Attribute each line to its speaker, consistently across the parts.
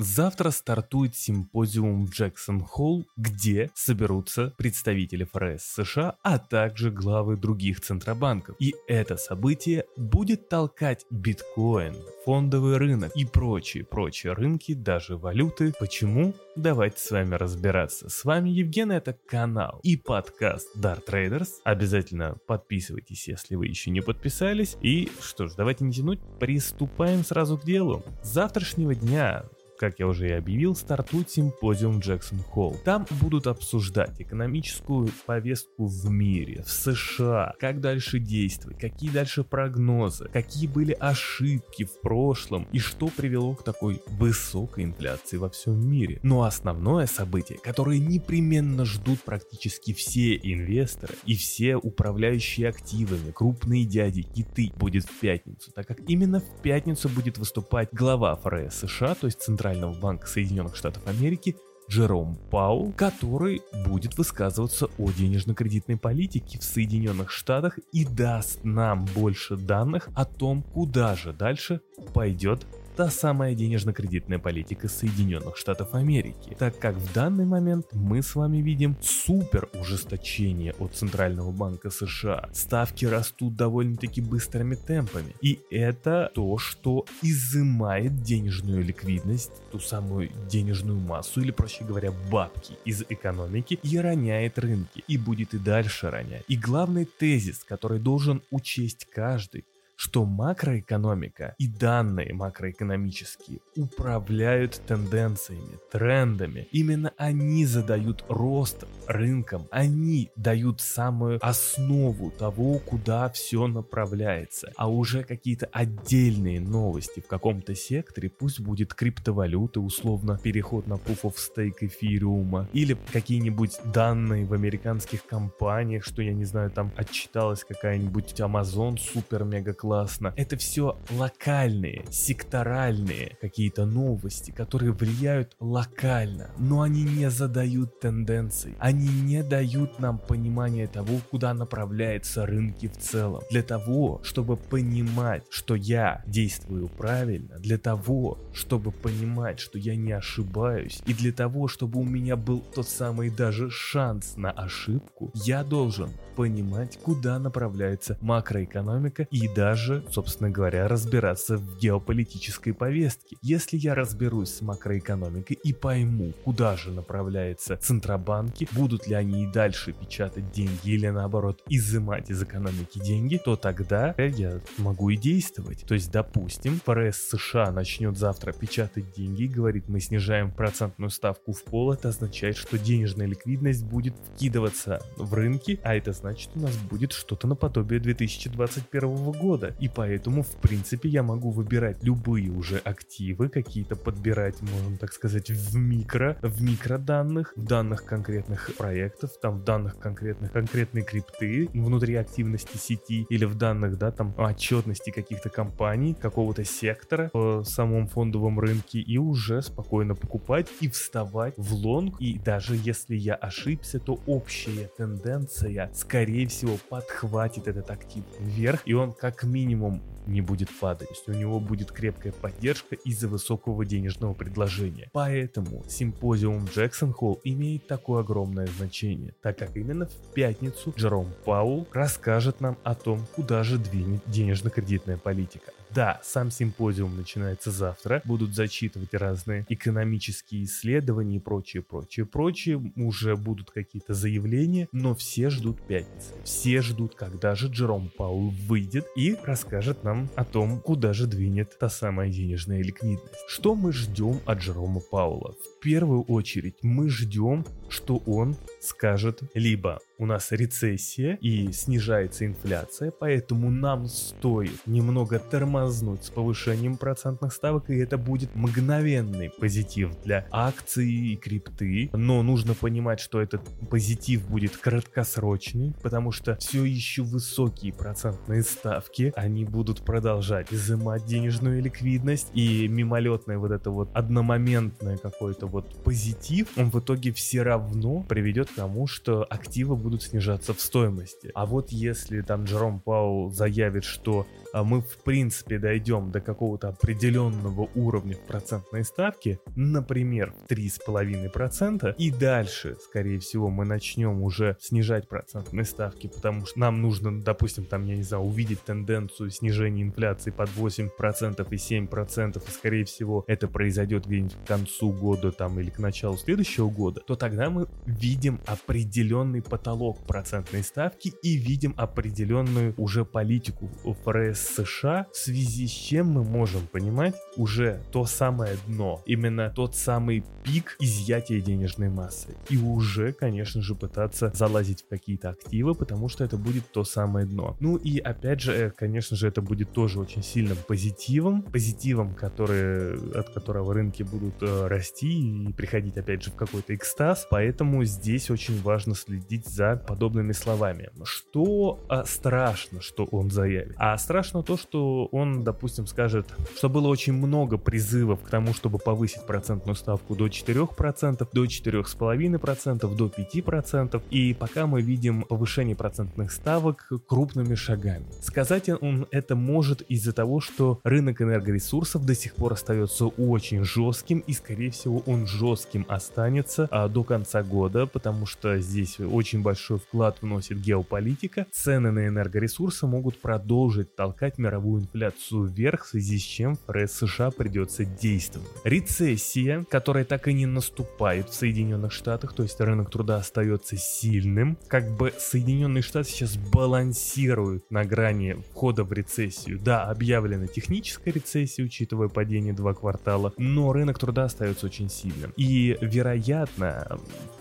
Speaker 1: Завтра стартует симпозиум в Джексон Холл, где соберутся представители ФРС США, а также главы других центробанков. И это событие будет толкать биткоин, фондовый рынок и прочие-прочие рынки, даже валюты. Почему? Давайте с вами разбираться. С вами Евген, это канал и подкаст Dart Traders. Обязательно подписывайтесь, если вы еще не подписались. И что ж, давайте не тянуть, приступаем сразу к делу. С завтрашнего дня как я уже и объявил, стартует симпозиум Джексон Холл. Там будут обсуждать экономическую повестку в мире, в США, как дальше действовать, какие дальше прогнозы, какие были ошибки в прошлом и что привело к такой высокой инфляции во всем мире. Но основное событие, которое непременно ждут практически все инвесторы и все управляющие активами, крупные дяди, киты, будет в пятницу, так как именно в пятницу будет выступать глава ФРС США, то есть Центральный Центрального банка Соединенных Штатов Америки Джером Паул, который будет высказываться о денежно-кредитной политике в Соединенных Штатах и даст нам больше данных о том, куда же дальше пойдет та самая денежно-кредитная политика Соединенных Штатов Америки, так как в данный момент мы с вами видим супер ужесточение от Центрального банка США. Ставки растут довольно-таки быстрыми темпами. И это то, что изымает денежную ликвидность, ту самую денежную массу, или проще говоря, бабки из экономики и роняет рынки. И будет и дальше ронять. И главный тезис, который должен учесть каждый, что макроэкономика и данные макроэкономические управляют тенденциями, трендами. Именно они задают рост рынкам, они дают самую основу того, куда все направляется. А уже какие-то отдельные новости в каком-то секторе, пусть будет криптовалюта, условно переход на Proof of Stake эфириума, или какие-нибудь данные в американских компаниях, что я не знаю, там отчиталась какая-нибудь Amazon супер-мега классно. Это все локальные, секторальные какие-то новости, которые влияют локально, но они не задают тенденций. Они не дают нам понимания того, куда направляются рынки в целом. Для того, чтобы понимать, что я действую правильно, для того, чтобы понимать, что я не ошибаюсь, и для того, чтобы у меня был тот самый даже шанс на ошибку, я должен понимать, куда направляется макроэкономика и даже, собственно говоря, разбираться в геополитической повестке. Если я разберусь с макроэкономикой и пойму, куда же направляются центробанки, будут ли они и дальше печатать деньги или наоборот изымать из экономики деньги, то тогда я могу и действовать. То есть, допустим, ФРС США начнет завтра печатать деньги и говорит, мы снижаем процентную ставку в пол, это означает, что денежная ликвидность будет вкидываться в рынки, а это значит значит у нас будет что-то наподобие 2021 года. И поэтому, в принципе, я могу выбирать любые уже активы, какие-то подбирать, можно так сказать, в микро, в микроданных, в данных конкретных проектов, там в данных конкретных, конкретной крипты, внутри активности сети или в данных, да, там отчетности каких-то компаний, какого-то сектора в самом фондовом рынке и уже спокойно покупать и вставать в лонг. И даже если я ошибся, то общая тенденция, скорее скорее всего, подхватит этот актив вверх, и он как минимум не будет. То есть у него будет крепкая поддержка из-за высокого денежного предложения. Поэтому симпозиум Джексон Холл имеет такое огромное значение, так как именно в пятницу Джером Паул расскажет нам о том, куда же двинет денежно-кредитная политика. Да, сам симпозиум начинается завтра, будут зачитывать разные экономические исследования и прочее, прочее, прочее, уже будут какие-то заявления, но все ждут пятницы. Все ждут, когда же Джером Паул выйдет и расскажет нам о том, куда же двинет та самая денежная ликвидность. Что мы ждем от Джерома Паула? В первую очередь мы ждем, что он скажет либо у нас рецессия и снижается инфляция, поэтому нам стоит немного тормознуть с повышением процентных ставок, и это будет мгновенный позитив для акций и крипты. Но нужно понимать, что этот позитив будет краткосрочный, потому что все еще высокие процентные ставки, они будут продолжать изымать денежную ликвидность, и мимолетное вот это вот одномоментное какой-то вот позитив, он в итоге все равно приведет к тому, что активы будут снижаться в стоимости. А вот если там Джером Паул заявит, что а, мы в принципе дойдем до какого-то определенного уровня в процентной ставке, например, в 3,5%, и дальше, скорее всего, мы начнем уже снижать процентные ставки, потому что нам нужно, допустим, там, я не знаю, увидеть тенденцию снижения инфляции под 8% и 7%, и скорее всего это произойдет где-нибудь к концу года там или к началу следующего года, то тогда мы видим определенный потолок процентной ставки и видим определенную уже политику ФРС США, в связи с чем мы можем понимать уже то самое дно, именно тот самый пик изъятия денежной массы. И уже, конечно же, пытаться залазить в какие-то активы, потому что это будет то самое дно. Ну и опять же, э, конечно же, это будет тоже очень сильным позитивом, позитивом, который, от которого рынки будут э, расти и приходить опять же в какой-то экстаз. Поэтому здесь очень важно следить за подобными словами. Что а, страшно, что он заявит? А страшно то, что он, допустим, скажет, что было очень много призывов к тому, чтобы повысить процентную ставку до 4%, до 4,5%, до 5%. И пока мы видим повышение процентных ставок крупными шагами. Сказать он это может из-за того, что рынок энергоресурсов до сих пор остается очень жестким и, скорее всего, он жестким останется а, до конца года, потому что здесь очень большой вклад вносит геополитика. Цены на энергоресурсы могут продолжить толкать мировую инфляцию вверх, в связи с чем ФРС США придется действовать. Рецессия, которая так и не наступает в Соединенных Штатах, то есть рынок труда остается сильным, как бы Соединенные Штаты сейчас балансируют на грани входа в рецессию. Да, объявлена техническая рецессия, учитывая падение два квартала, но рынок труда остается очень сильным. И, вероятно,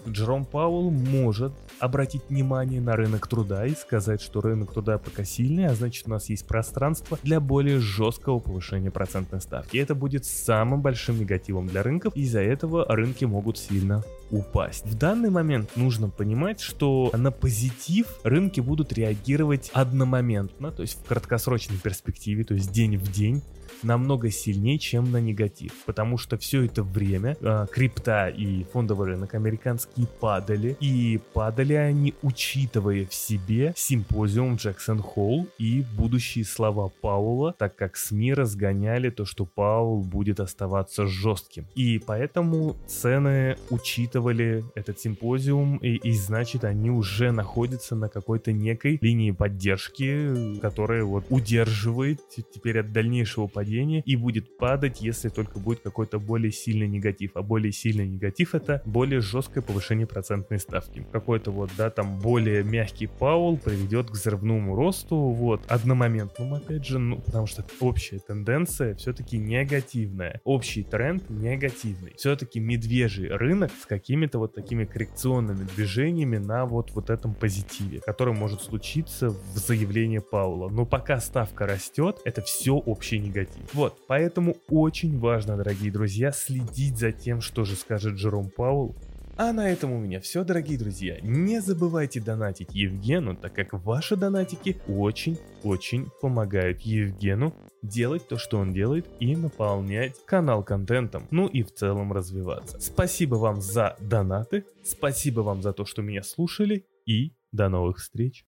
Speaker 1: Джером Пауэлл может обратить внимание на рынок труда и сказать, что рынок труда пока сильный, а значит у нас есть пространство для более жесткого повышения процентной ставки. И это будет самым большим негативом для рынков, и из-за этого рынки могут сильно упасть. В данный момент нужно понимать, что на позитив рынки будут реагировать одномоментно, то есть в краткосрочной перспективе, то есть день в день, намного сильнее, чем на негатив. Потому что все это время э, крипта и фондовый рынок американский падали. И падали они, учитывая в себе симпозиум Джексон Холл и будущие слова Паула, так как СМИ разгоняли то, что Паул будет оставаться жестким. И поэтому цены учитывали этот симпозиум, и, и значит они уже находятся на какой-то некой линии поддержки, которая вот удерживает теперь от дальнейшего падения и будет падать, если только будет какой-то более сильный негатив. А более сильный негатив это более жесткое повышение процентной ставки. Какой-то вот, да, там более мягкий паул приведет к взрывному росту, вот, одномоментному, опять же, ну, потому что общая тенденция все-таки негативная. Общий тренд негативный. Все-таки медвежий рынок с какими-то вот такими коррекционными движениями на вот, вот этом позитиве, который может случиться в заявлении Паула. Но пока ставка растет, это все общий негатив негатив. Вот, поэтому очень важно, дорогие друзья, следить за тем, что же скажет Джером Паул. А на этом у меня все, дорогие друзья. Не забывайте донатить Евгену, так как ваши донатики очень-очень помогают Евгену делать то, что он делает, и наполнять канал контентом, ну и в целом развиваться. Спасибо вам за донаты, спасибо вам за то, что меня слушали, и до новых встреч.